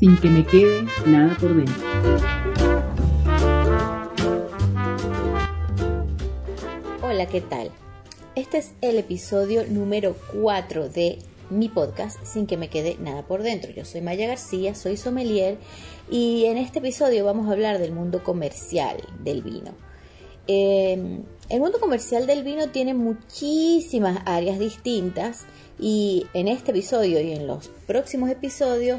sin que me quede nada por dentro. Hola, ¿qué tal? Este es el episodio número 4 de mi podcast sin que me quede nada por dentro. Yo soy Maya García, soy sommelier y en este episodio vamos a hablar del mundo comercial del vino. Em, el mundo comercial del vino tiene muchísimas áreas distintas y en este episodio y en los próximos episodios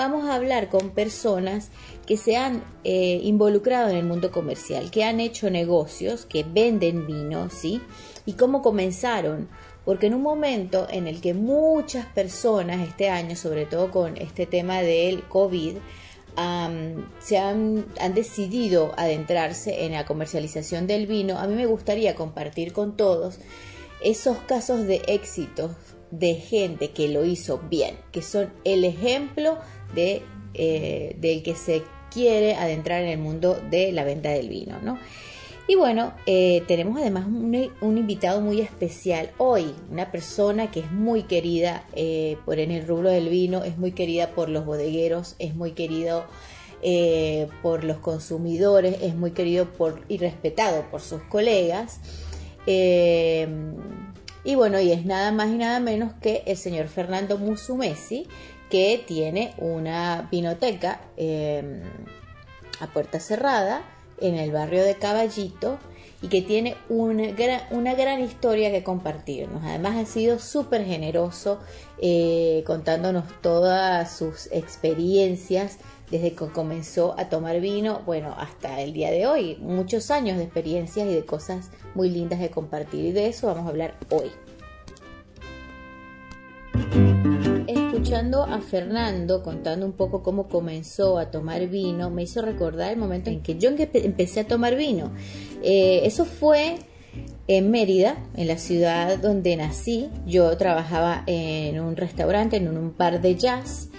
vamos a hablar con personas que se han eh, involucrado en el mundo comercial, que han hecho negocios, que venden vino, ¿sí? Y cómo comenzaron. Porque en un momento en el que muchas personas este año, sobre todo con este tema del COVID, se han, han, decidido adentrarse en la comercialización del vino, a mí me gustaría compartir con todos esos casos de éxito de gente que lo hizo bien, que son el ejemplo de, eh, del que se quiere adentrar en el mundo de la venta del vino, ¿no? Y bueno, eh, tenemos además un, invitado muy especial hoy, una persona que es muy querida eh, por en el rubro del vino, es muy querida por los bodegueros, es muy querido por los consumidores, es muy querido por, y respetado por sus colegas. y bueno, y es nada más y nada menos que el señor Fernando Musumesi, que tiene una vinoteca em, a puerta cerrada en el barrio de Caballito y que tiene una gran, una gran historia que compartirnos. Además ha sido súper generoso eh, contándonos todas sus experiencias desde que comenzó a tomar vino, bueno, hasta el día de hoy. Muchos años de experiencias y de cosas muy lindas de compartir y de eso vamos a hablar hoy escuchando a Fernando contando un poco cómo comenzó a tomar vino, me hizo recordar el momento en que yo empecé a tomar vino. Eh, eso fue en Mérida, en la ciudad donde nací. Yo trabajaba en un restaurante, en un bar de jazz.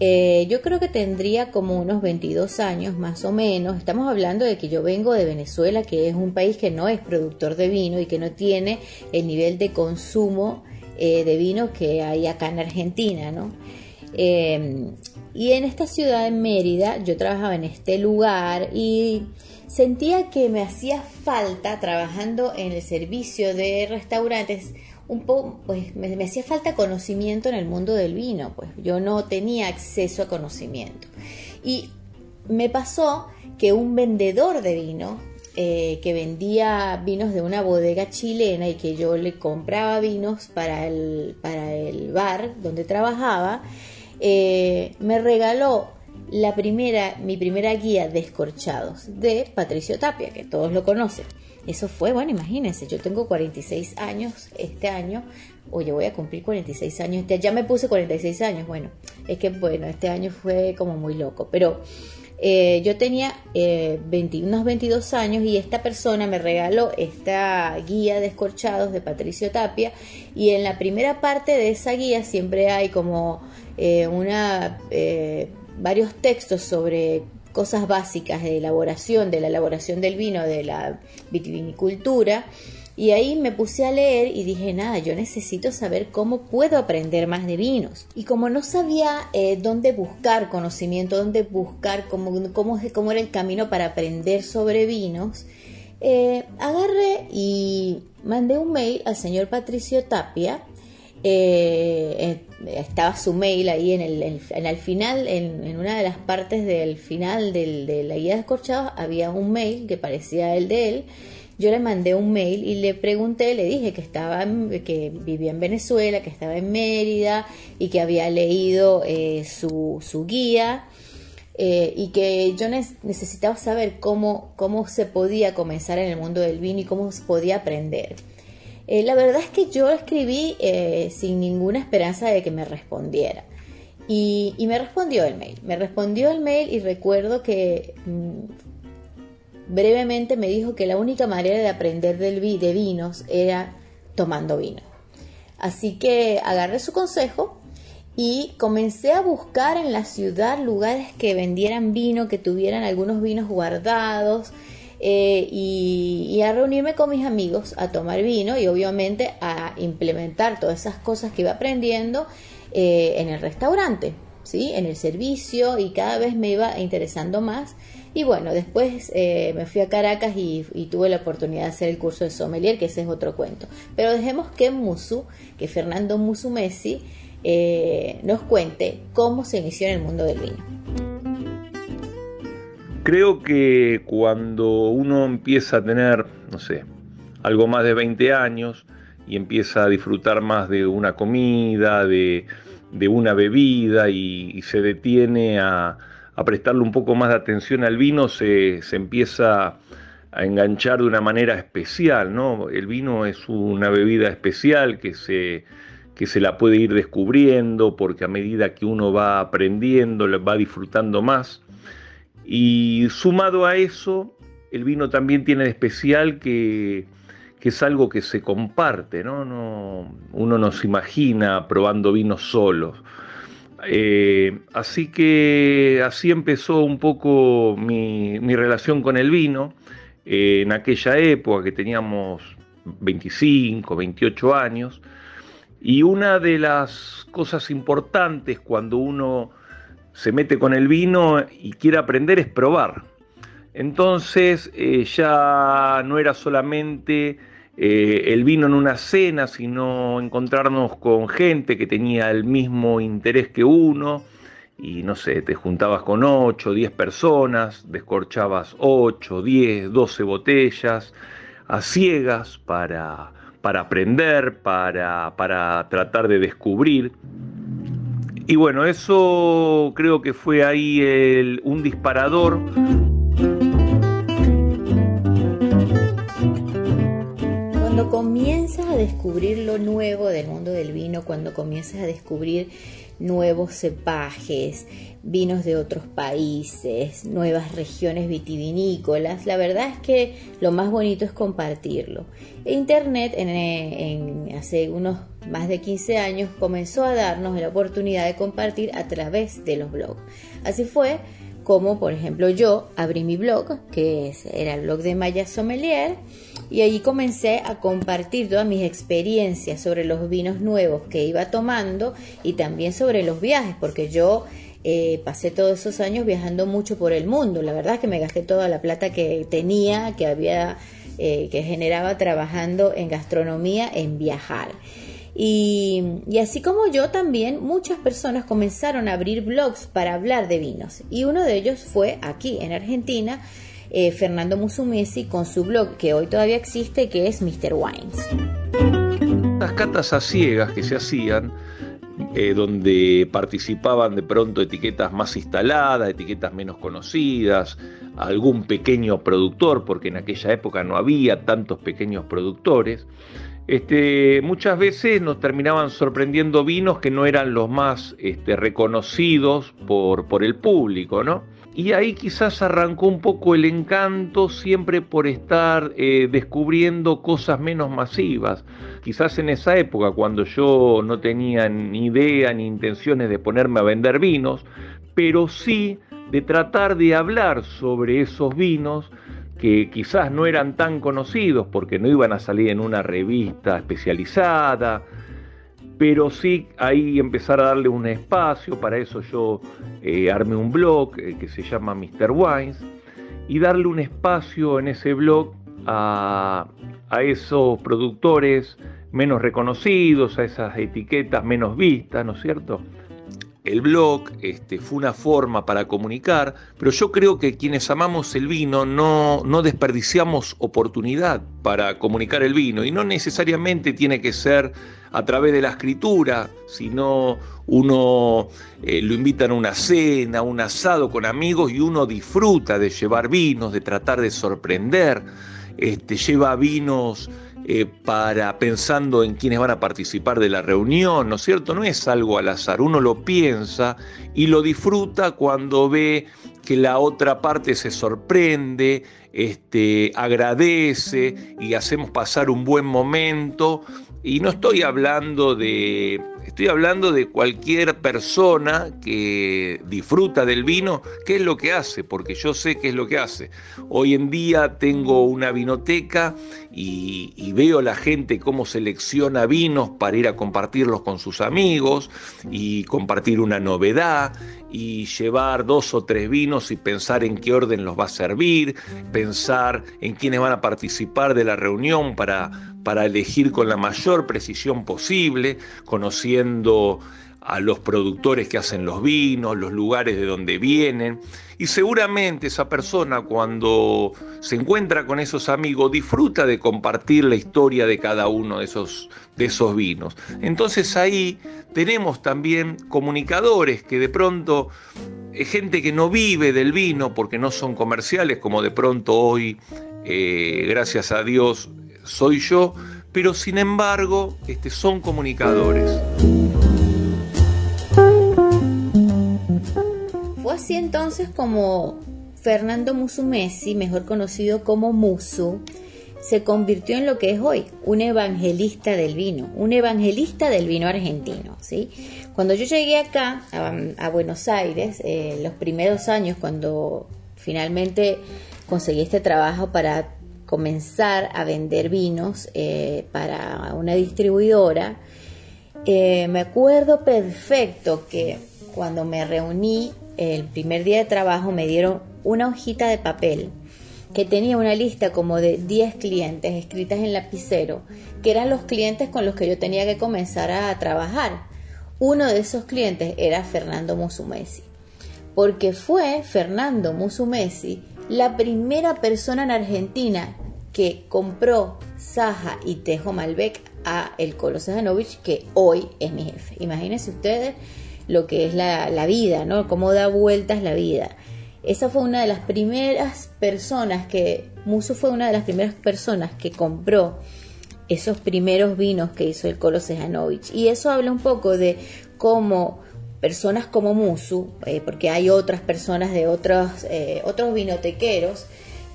Eh, yo creo que tendría como unos 22 años más o menos. Estamos hablando de que yo vengo de Venezuela, que es un país que no es productor de vino y que no tiene el nivel de consumo eh, de vino que hay acá en Argentina, ¿no? Em, y en esta ciudad de Mérida, yo trabajaba en este lugar y sentía que me hacía falta trabajando en el servicio de restaurantes un poco, pues me, me, hacía falta conocimiento en el mundo del vino, pues yo no tenía acceso a conocimiento. Y me pasó que un vendedor de vino eh, que vendía vinos de una bodega chilena y que yo le compraba vinos para el, para el bar donde trabajaba, eh, me regaló la primera, mi primera guía de escorchados de Patricio Tapia, que todos lo conocen. Eso fue, bueno, imagínense, yo tengo 46 años este año, oye, voy a cumplir 46 años, ya me puse 46 años, bueno, es que bueno, este año fue como muy loco, pero eh, yo tenía eh, unos 22 años y esta persona me regaló esta guía de escorchados de Patricio Tapia y en la primera parte de esa guía siempre hay como eh, una, varios textos sobre cosas básicas de elaboración, de la elaboración del vino, de la vitivinicultura y ahí me puse a leer y dije, nada, yo necesito saber cómo puedo aprender más de vinos. Y como no sabía eh, dónde buscar conocimiento, dónde buscar cómo, cómo, cómo, era el camino para aprender sobre vinos, eh, agarré y mandé un mail al señor Patricio Tapia. Eh, estaba su mail ahí en el, en el final, en, una de las partes del final de la guía de escorchados, había un mail que parecía el de él yo le mandé un mail y le pregunté, le dije que estaba, que vivía en Venezuela, que estaba en Mérida y que había leído eh, su, su, guía eh, y que yo necesitaba saber cómo, cómo se podía comenzar en el mundo del vino y cómo se podía aprender. Eh, la verdad es que yo escribí sin ninguna esperanza de que me respondiera. Y, y, me respondió el mail. Me respondió el mail y recuerdo que mm, brevemente me dijo que la única manera de aprender del de vinos era tomando vino. Así que agarré su consejo y comencé a buscar en la ciudad lugares que vendieran vino, que tuvieran algunos vinos guardados eh, y, a reunirme con mis amigos a tomar vino y obviamente a implementar todas esas cosas que iba aprendiendo eh, en el restaurante. ¿sí? En el servicio y cada vez me iba interesando más. Y bueno, después eh, me fui a Caracas y, tuve la oportunidad de hacer el curso de sommelier, que ese es otro cuento. Pero dejemos que Musu, que Fernando Musu Messi, eh, nos cuente cómo se inició en el mundo del vino. Creo que cuando uno empieza a tener, no sé, algo más de 20 años y empieza a disfrutar más de una comida, de, una bebida y, se detiene a, prestarle un poco más de atención al vino, se, se empieza a enganchar de una manera especial, ¿no? El vino es una bebida especial que se, que se la puede ir descubriendo porque a medida que uno va aprendiendo, va disfrutando más. Y sumado a eso, el vino también tiene de especial que, es algo que se comparte, ¿no? no uno no se imagina probando vinos solos. Eh, así que así empezó un poco mi, relación con el vino. Eh, en aquella época que teníamos 25, 28 años. Y una de las cosas importantes cuando uno se mete con el vino y quiere aprender es probar. Entonces eh, ya no era solamente eh, el vino en una cena, sino encontrarnos con gente que tenía el mismo interés que uno. Y no sé, te juntabas con 8, 10 personas, descorchabas 8, 10, 12 botellas a ciegas para, para aprender, para, para tratar de descubrir. Y bueno, eso creo que fue ahí un disparador. A descubrir lo nuevo del mundo del vino, cuando comienzas a descubrir nuevos cepajes, vinos de otros países, nuevas regiones vitivinícolas. La verdad es que lo más bonito es compartirlo. Internet hace unos más de 15 años comenzó a darnos la oportunidad de compartir a través de los blogs. Así fue como, por ejemplo, yo abrí mi blog, que era el blog de Maya Sommelier, y allí comencé a compartir todas mis experiencias sobre los vinos nuevos que iba tomando y también sobre los viajes, porque yo eh, pasé todos esos años viajando mucho por el mundo. La verdad es que me gasté toda la plata que tenía, que había, eh, que generaba trabajando en gastronomía, en viajar. Y, así como yo también, muchas personas comenzaron a abrir blogs para hablar de vinos. Y uno de ellos fue aquí, en Argentina, eh, Fernando Musumesi, con su blog que hoy todavía existe, que es Mr. Wines. Las catas a ciegas que se hacían eh, donde participaban de pronto etiquetas más instaladas, etiquetas menos conocidas, algún pequeño productor, porque en aquella época no había tantos pequeños productores. Este, muchas veces nos terminaban sorprendiendo vinos que no eran los más este, reconocidos por, por el público, ¿no? Y ahí quizás arrancó un poco el encanto siempre por estar eh, descubriendo cosas menos masivas. Quizás en esa época, cuando yo no tenía ni idea ni intenciones de ponerme a vender vinos, pero sí de tratar de hablar sobre esos vinos que quizás no eran tan conocidos porque no iban a salir en una revista especializada, pero sí ahí empezar a darle un espacio, para eso yo eh, armé un blog eh, que se llama Mr. Wines, y darle un espacio en ese blog a, a esos productores menos reconocidos, a esas etiquetas menos vistas, ¿no es cierto? el blog este, fue una forma para comunicar, pero yo creo que quienes amamos el vino no, no desperdiciamos oportunidad para comunicar el vino y no necesariamente tiene que ser a través de la escritura, sino uno eh, lo invitan a una cena, un asado con amigos y uno disfruta de llevar vinos, de tratar de sorprender, este, lleva vinos eh, para pensando en quienes van a participar de la reunión, ¿no es cierto? No es algo al azar, uno lo piensa y lo disfruta cuando ve que la otra parte se sorprende, este, agradece y hacemos pasar un buen momento. Y no estoy hablando de estoy hablando de cualquier persona que disfruta del vino, qué es lo que hace, porque yo sé qué es lo que hace. Hoy en día tengo una vinoteca y, y veo la gente cómo selecciona vinos para ir a compartirlos con sus amigos y compartir una novedad y llevar dos o tres vinos y pensar en qué orden los va a servir, pensar en quiénes van a participar de la reunión para, para elegir con la mayor precisión posible, conociendo a los productores que hacen los vinos, los lugares de donde vienen. Y seguramente esa persona cuando se encuentra con esos amigos disfruta de compartir la historia de cada uno de esos, de esos vinos. Entonces ahí tenemos también comunicadores que de pronto, es gente que no vive del vino porque no son comerciales, como de pronto hoy, eh, gracias a Dios, soy yo, pero sin embargo este, son comunicadores. Fue así entonces como Fernando Musumesi, mejor conocido como Musu, se convirtió en lo que es hoy, un evangelista del vino, un evangelista del vino argentino. ¿sí? Cuando yo llegué acá, a, Buenos Aires, eh, los primeros años, cuando finalmente conseguí este trabajo para comenzar a vender vinos eh, para una distribuidora, eh, me acuerdo perfecto que cuando me reuní el primer día de trabajo me dieron una hojita de papel que tenía una lista como de 10 clientes escritas en lapicero, que eran los clientes con los que yo tenía que comenzar a trabajar. Uno de esos clientes era Fernando Musumesi, porque fue Fernando Musumesi la primera persona en Argentina que compró Saja y Tejo Malbec a el Colo Sejanovic, que hoy es mi jefe. Imagínense ustedes lo que es la, la vida, ¿no? Cómo da vueltas la vida. Esa fue una de las primeras personas que, Musu fue una de las primeras personas que compró esos primeros vinos que hizo el Colo Sejanovic. Y eso habla un poco de cómo personas como Musu, eh, porque hay otras personas de otros, eh, otros vinotequeros,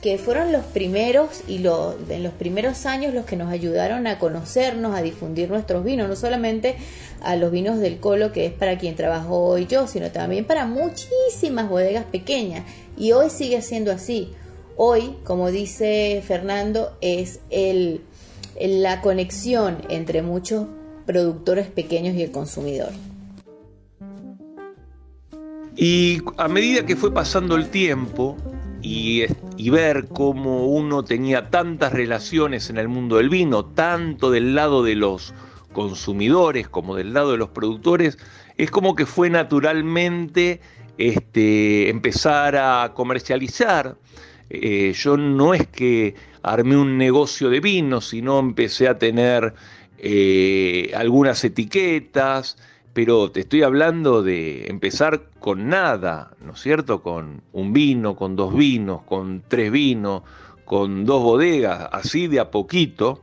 que fueron los primeros y en los primeros años los que nos ayudaron a conocernos, a difundir nuestros vinos, no solamente a los vinos del Colo, que es para quien trabajo hoy yo, sino también para muchísimas bodegas pequeñas. Y hoy sigue siendo así. Hoy, como dice Fernando, es el, la conexión entre muchos productores pequeños y el consumidor. Y a medida que fue pasando el tiempo, y, ver cómo uno tenía tantas relaciones en el mundo del vino, tanto del lado de los consumidores como del lado de los productores, es como que fue naturalmente este, empezar a comercializar. Eh, yo no es que armé un negocio de vino, sino empecé a tener eh, algunas etiquetas, pero te estoy hablando de empezar con nada, ¿no es cierto? Con un vino, con dos vinos, con tres vinos, con dos bodegas, así de a poquito.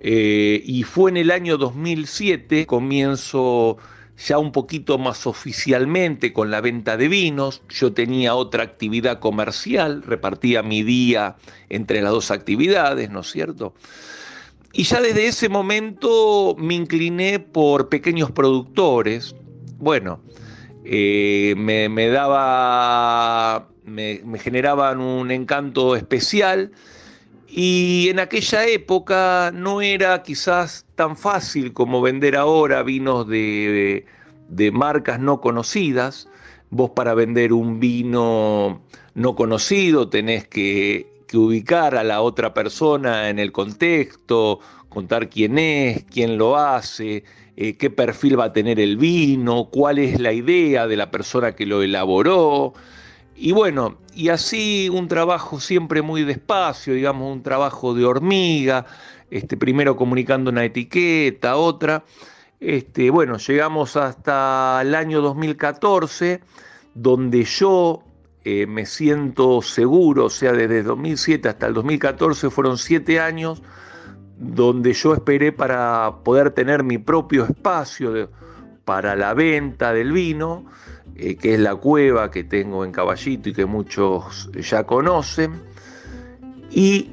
Eh, y fue en el año 2007, comienzo ya un poquito más oficialmente con la venta de vinos. Yo tenía otra actividad comercial, repartía mi día entre las dos actividades, ¿no es cierto? Y ya desde ese momento me incliné por pequeños productores. Bueno, eh, me, daba, me, generaban un encanto especial y en aquella época no era quizás tan fácil como vender ahora vinos de, de marcas no conocidas. Vos para vender un vino no conocido tenés que que ubicar a la otra persona en el contexto, contar quién es, quién lo hace, eh, qué perfil va a tener el vino, cuál es la idea de la persona que lo elaboró. Y bueno, y así un trabajo siempre muy despacio, digamos, un trabajo de hormiga, este, primero comunicando una etiqueta, otra. Este, bueno, llegamos hasta el año 2014, donde yo eh, me siento seguro, o sea, desde 2007 hasta el 2014 fueron siete años donde yo esperé para poder tener mi propio espacio para la venta del vino, eh, que es la cueva que tengo en Caballito y que muchos ya conocen. Y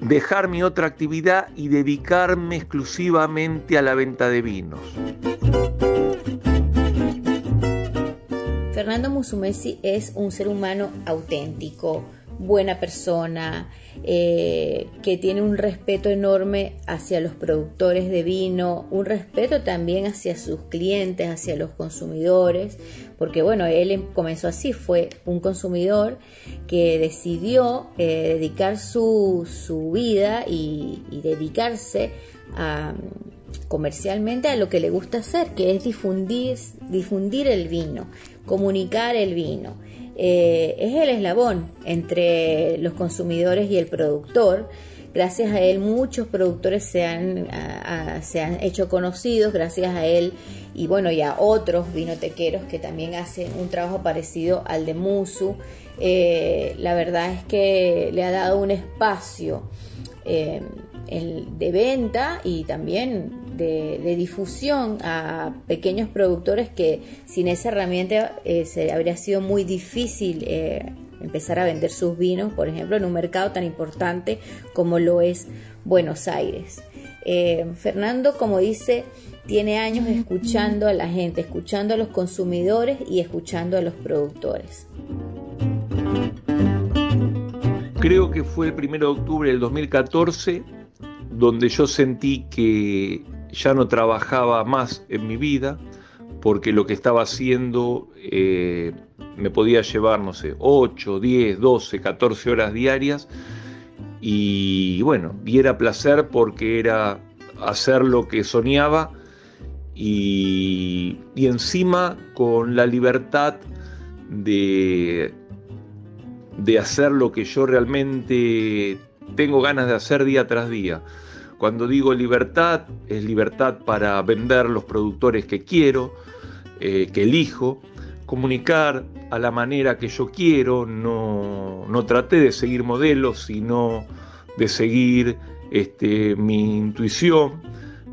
dejar mi otra actividad y dedicarme exclusivamente a la venta de vinos. Fernando Musumesi es un ser humano auténtico, buena persona, eh, que tiene un respeto enorme hacia los productores de vino, un respeto también hacia sus clientes, hacia los consumidores, porque bueno, él em, comenzó así, fue un consumidor que decidió eh, dedicar su, vida y, dedicarse comercialmente a lo que le gusta hacer, que es difundir, difundir el vino, comunicar el vino. Eh, es el eslabón entre los consumidores y el productor. Gracias a él muchos productores se han, se han hecho conocidos, gracias a él y bueno, y a otros vinotequeros que también hacen un trabajo parecido al de Musu. Eh, la verdad es que le ha dado un espacio eh, de venta y también de, difusión a pequeños productores que sin esa herramienta eh, se habría sido muy difícil eh, empezar a vender sus vinos, por ejemplo, en un mercado tan importante como lo es Buenos Aires. Eh, Fernando, como dice, tiene años escuchando a la gente, escuchando a los consumidores y escuchando a los productores. Creo que fue el 1 de octubre del 2014 donde yo sentí que ya no trabajaba más en mi vida porque lo que estaba haciendo eh, me podía llevar, no sé, 8, 10, 12, 14 horas diarias y bueno, y era placer porque era hacer lo que soñaba y, y encima con la libertad de, de hacer lo que yo realmente tengo ganas de hacer día tras día. Cuando digo libertad, es libertad para vender los productores que quiero, eh, que elijo, comunicar a la manera que yo quiero, no, no traté de seguir modelos, sino de seguir este, mi intuición.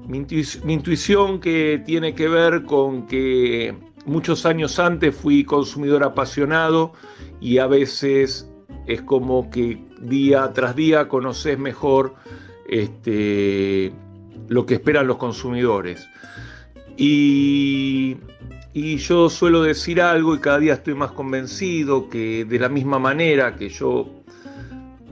Mi, mi intuición que tiene que ver con que muchos años antes fui consumidor apasionado y a veces es como que día tras día conoces mejor este, lo que esperan los consumidores. Y, yo suelo decir algo y cada día estoy más convencido que de la misma manera que yo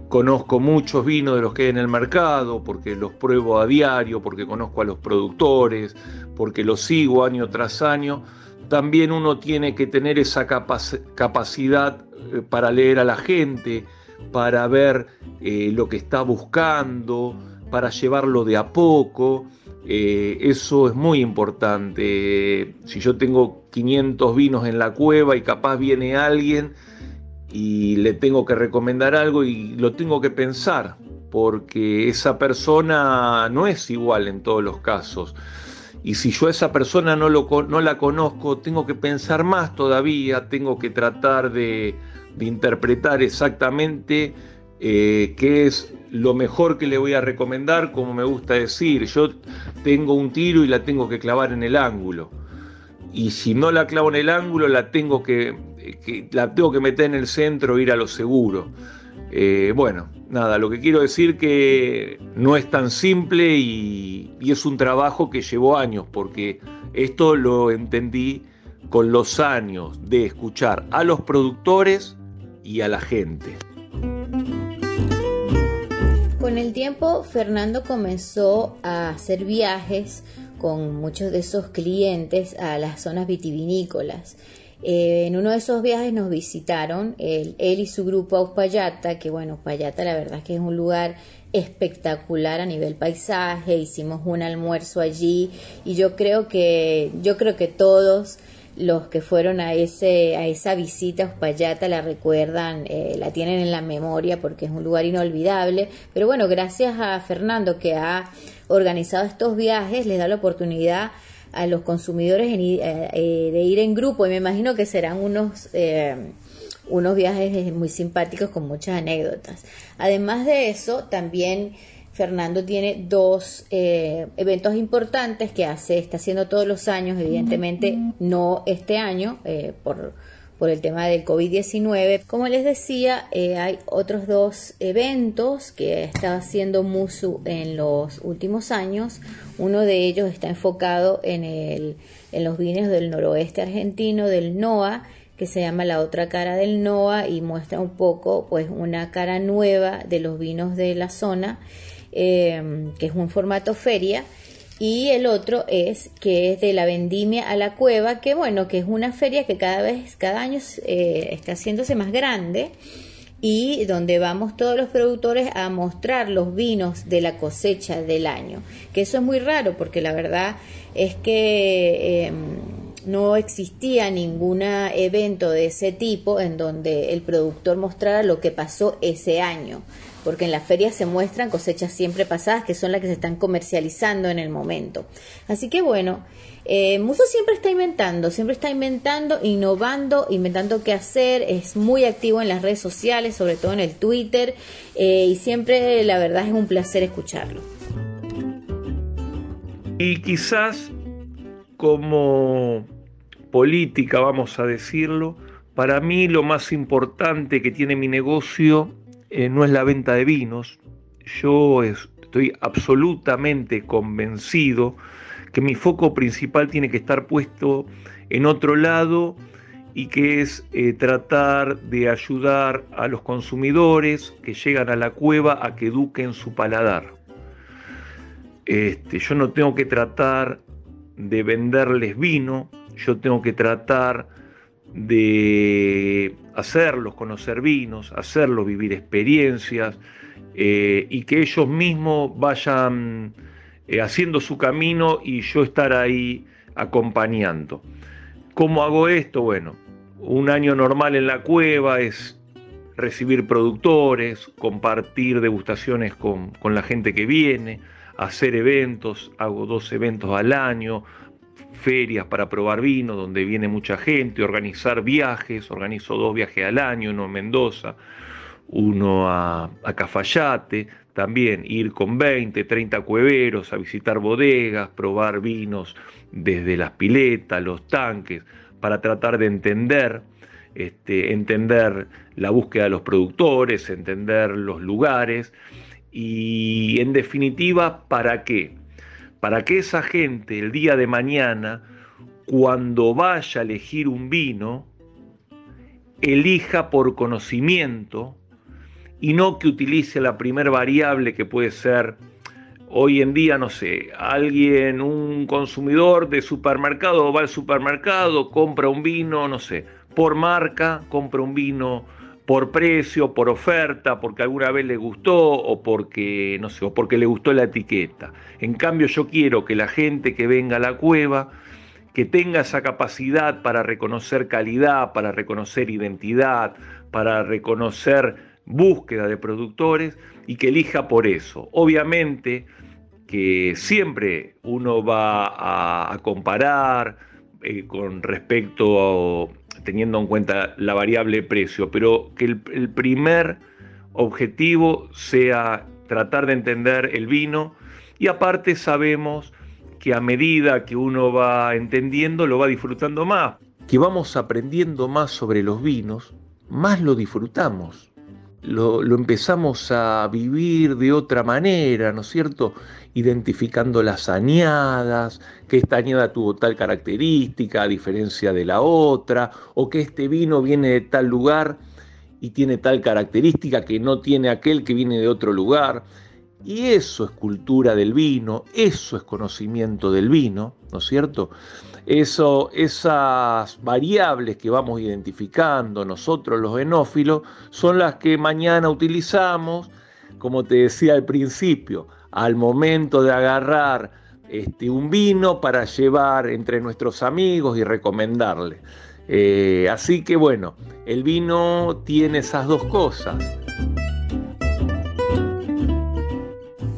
conozco muchos vinos de los que hay en el mercado, porque los pruebo a diario, porque conozco a los productores, porque los sigo año tras año, también uno tiene que tener esa capacidad eh, para leer a la gente, para ver eh, lo que está buscando, para llevarlo de a poco. Eh, eso es muy importante. Si yo tengo 500 vinos en la cueva y capaz viene alguien y le tengo que recomendar algo y lo tengo que pensar, porque esa persona no es igual en todos los casos. Y si yo a esa persona no, la conozco, tengo que pensar más todavía, tengo que tratar de, interpretar exactamente eh, qué es lo mejor que le voy a recomendar, como me gusta decir, yo tengo un tiro y la tengo que clavar en el ángulo. Y si no la clavo en el ángulo, la tengo que, la tengo que meter en el centro, ir a lo seguro. Eh, bueno, nada, lo que quiero decir que no es tan simple y, y es un trabajo que llevó años, porque esto lo entendí con los años de escuchar a los productores y a la gente. Con el tiempo, Fernando comenzó a hacer viajes con muchos de esos clientes a las zonas vitivinícolas. Eh, en uno de esos viajes nos visitaron él, y su grupo a Uspallata, que bueno, Uspallata la verdad es que es un lugar espectacular a nivel paisaje, hicimos un almuerzo allí y yo creo que, yo creo que todos los que fueron a ese a esa visita a Uspallata la recuerdan, eh, la tienen en la memoria porque es un lugar inolvidable. Pero bueno, gracias a Fernando que ha organizado estos viajes, les da la oportunidad a los consumidores eh, eh, de ir en grupo y me imagino que serán unos unos viajes muy simpáticos con muchas anécdotas. Además de eso, también Fernando tiene dos eh, eventos importantes que hace, está haciendo todos los años, evidentemente no este año, eh, por, por el tema del COVID-19. Como les decía, eh, hay otros dos eventos que está haciendo Musu en los últimos años. Uno de ellos está enfocado en, el, en los vinos del noroeste argentino, del NOA, que se llama La otra cara del NOA y muestra un poco pues una cara nueva de los vinos de la zona, eh, que es un formato feria y el otro es que es de la vendimia a la cueva, que bueno, que es una feria que cada vez, cada año eh, está haciéndose más grande y donde vamos todos los productores a mostrar los vinos de la cosecha del año, que eso es muy raro porque la verdad es que em, no existía ningún evento de ese tipo en donde el productor mostrara lo que pasó ese año porque en las ferias se muestran cosechas siempre pasadas que son las que se están comercializando en el momento. Así que bueno, eh, Muso siempre está inventando, siempre está inventando, innovando, inventando qué hacer, es muy activo en las redes sociales, sobre todo en el Twitter, eh, y siempre la verdad es un placer escucharlo. Y quizás como política, vamos a decirlo, para mí lo más importante que tiene mi negocio eh, no es la venta de vinos. Yo estoy absolutamente convencido que mi foco principal tiene que estar puesto en otro lado y que es eh, tratar de ayudar a los consumidores que llegan a la cueva a que eduquen su paladar. Este, yo no tengo que tratar de venderles vino, yo tengo que tratar de hacerlos conocer vinos, hacerlos vivir experiencias eh, y que ellos mismos vayan eh, haciendo su camino y yo estar ahí acompañando. ¿Cómo hago esto? Bueno, un año normal en la cueva es recibir productores, compartir degustaciones con, con la gente que viene, hacer eventos, hago dos eventos al año, ferias para probar vino, donde viene mucha gente, organizar viajes, organizo dos viajes al año, uno a Mendoza, uno a, Cafayate, también ir con 20, 30 cueveros a visitar bodegas, probar vinos desde las piletas, los tanques, para tratar de entender, este, entender la búsqueda de los productores, entender los lugares y en definitiva, ¿para qué? Para que esa gente el día de mañana, cuando vaya a elegir un vino, elija por conocimiento y no que utilice la primer variable que puede ser hoy en día, no sé, alguien, un consumidor de supermercado va al supermercado, compra un vino, no sé, por marca, compra un vino por precio, por oferta, porque alguna vez le gustó o porque, no sé, o porque le gustó la etiqueta. En cambio, yo quiero que la gente que venga a la cueva, que tenga esa capacidad para reconocer calidad, para reconocer identidad, para reconocer búsqueda de productores y que elija por eso. Obviamente que siempre uno va a, comparar eh, con respecto a teniendo en cuenta la variable precio, pero que el, primer objetivo sea tratar de entender el vino. Y aparte sabemos que a medida que uno va entendiendo lo va disfrutando más, que vamos aprendiendo más sobre los vinos, más lo disfrutamos, lo, empezamos a vivir de otra manera, ¿no es cierto? identificando las añadas, que esta añada tuvo tal característica a diferencia de la otra, o que este vino viene de tal lugar y tiene tal característica que no tiene aquel que viene de otro lugar. Y eso es cultura del vino, eso es conocimiento del vino, ¿no es cierto? Eso, esas variables que vamos identificando nosotros los enófilos son las que mañana utilizamos, como te decía al principio, al momento de agarrar este, un vino para llevar entre nuestros amigos y recomendarle. Eh, así que bueno, el vino tiene esas dos cosas.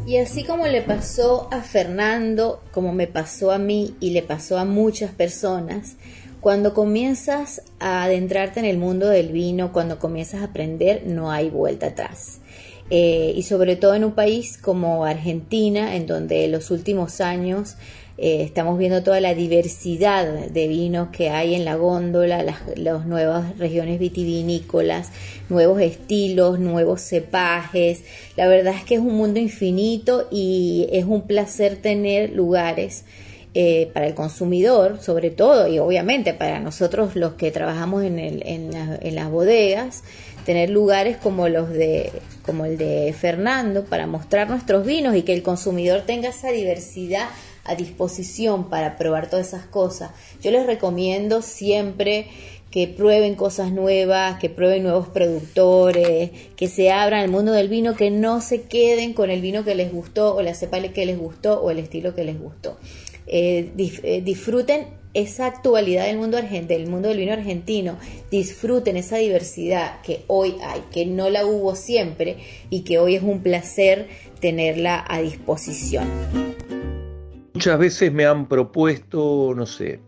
Y así como le pasó a Fernando, como me pasó a mí y le pasó a muchas personas, cuando comienzas a adentrarte en el mundo del vino, cuando comienzas a aprender, no hay vuelta atrás. Eh, y sobre todo en un país como Argentina, en donde los últimos años Eh, estamos viendo toda la diversidad de vinos que hay en la góndola, las, nuevas regiones vitivinícolas, nuevos estilos, nuevos cepajes. La verdad es que es un mundo infinito y es un placer tener lugares eh, para el consumidor, sobre todo, y obviamente para nosotros los que trabajamos en, el, en, en las bodegas, tener lugares como los de como el de Fernando para mostrar nuestros vinos y que el consumidor tenga esa diversidad a disposición para probar todas esas cosas. Yo les recomiendo siempre que prueben cosas nuevas, que prueben nuevos productores, que se abran al mundo del vino, que no se queden con el vino que les gustó o la cepa que les gustó o el estilo que les gustó. Eh, eh, disfruten esa actualidad del mundo argentino, del mundo del vino argentino, disfruten esa diversidad que hoy hay, que no la hubo siempre y que hoy es un placer tenerla a disposición. Muchas veces me han propuesto, no sé,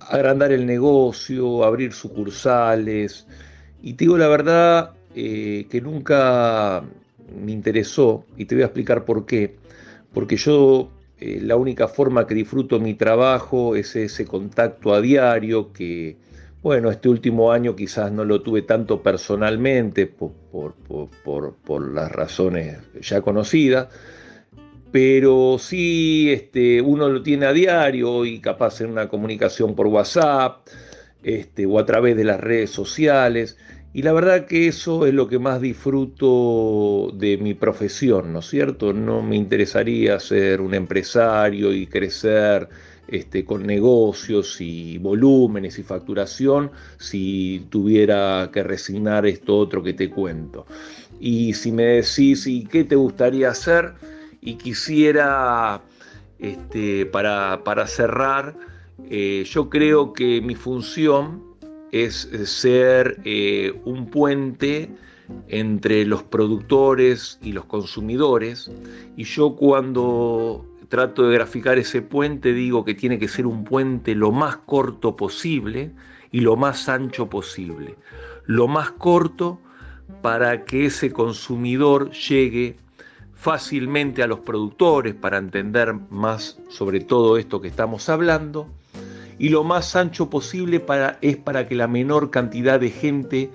agrandar el negocio, abrir sucursales, y te digo la verdad eh, que nunca me interesó, y te voy a explicar por qué, porque yo eh, la única forma que disfruto mi trabajo es ese contacto a diario que, bueno, este último año quizás no lo tuve tanto personalmente por, por, las razones ya conocidas, pero sí este, uno lo tiene a diario y capaz en una comunicación por WhatsApp este, o a través de las redes sociales. Y la verdad que eso es lo que más disfruto de mi profesión, ¿no es cierto? No me interesaría ser un empresario y crecer este, con negocios y volúmenes y facturación si tuviera que resignar esto otro que te cuento. Y si me decís, ¿y qué te gustaría hacer? Y quisiera, este, para, para cerrar, eh, yo creo que mi función es ser eh, un puente entre los productores y los consumidores. Y yo cuando trato de graficar ese puente digo que tiene que ser un puente lo más corto posible y lo más ancho posible. Lo más corto para que ese consumidor llegue fácilmente a los productores para entender más sobre todo esto que estamos hablando y lo más ancho posible para, es para que la menor cantidad de gente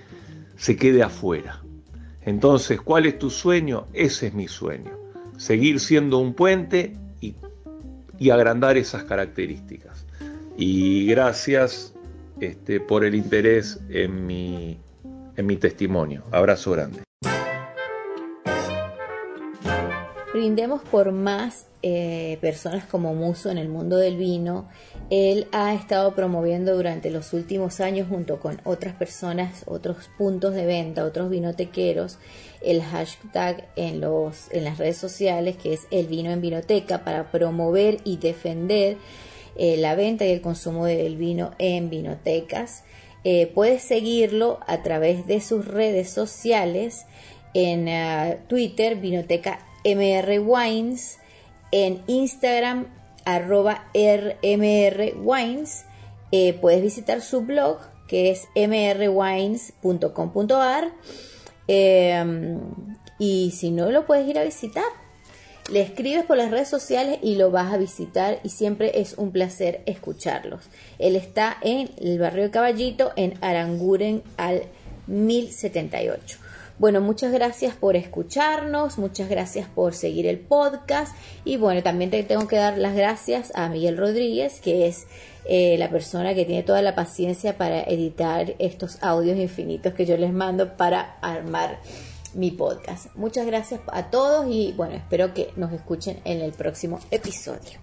se quede afuera. Entonces, ¿cuál es tu sueño? Ese es mi sueño. Seguir siendo un puente y, y agrandar esas características. Y gracias este, por el interés en mi, en mi testimonio. Abrazo grande. Brindemos por más eh, personas como Muso en el mundo del vino. Él ha estado promoviendo durante los últimos años junto con otras personas, otros puntos de venta, otros vinotequeros, el hashtag en, los, en las redes sociales que es el vino en vinoteca para promover y defender eh, la venta y el consumo del vino en vinotecas. Eh, puedes seguirlo a través de sus redes sociales en Twitter, Vinoteca MR Wines, en Instagram arroba rmrwines. Eh, puedes visitar su blog que es mrwines.com.ar em, y si no lo puedes ir a visitar. Le escribes por las redes sociales y lo vas a visitar y siempre es un placer escucharlos. Él está en el barrio de Caballito en Aranguren al 1078. Bueno, muchas gracias por escucharnos, muchas gracias por seguir el podcast y bueno, también te tengo que dar las gracias a Miguel Rodríguez, que es eh, la persona que tiene toda la paciencia para editar estos audios infinitos que yo les mando para armar mi podcast. Muchas gracias a todos y bueno, espero que nos escuchen en el próximo episodio.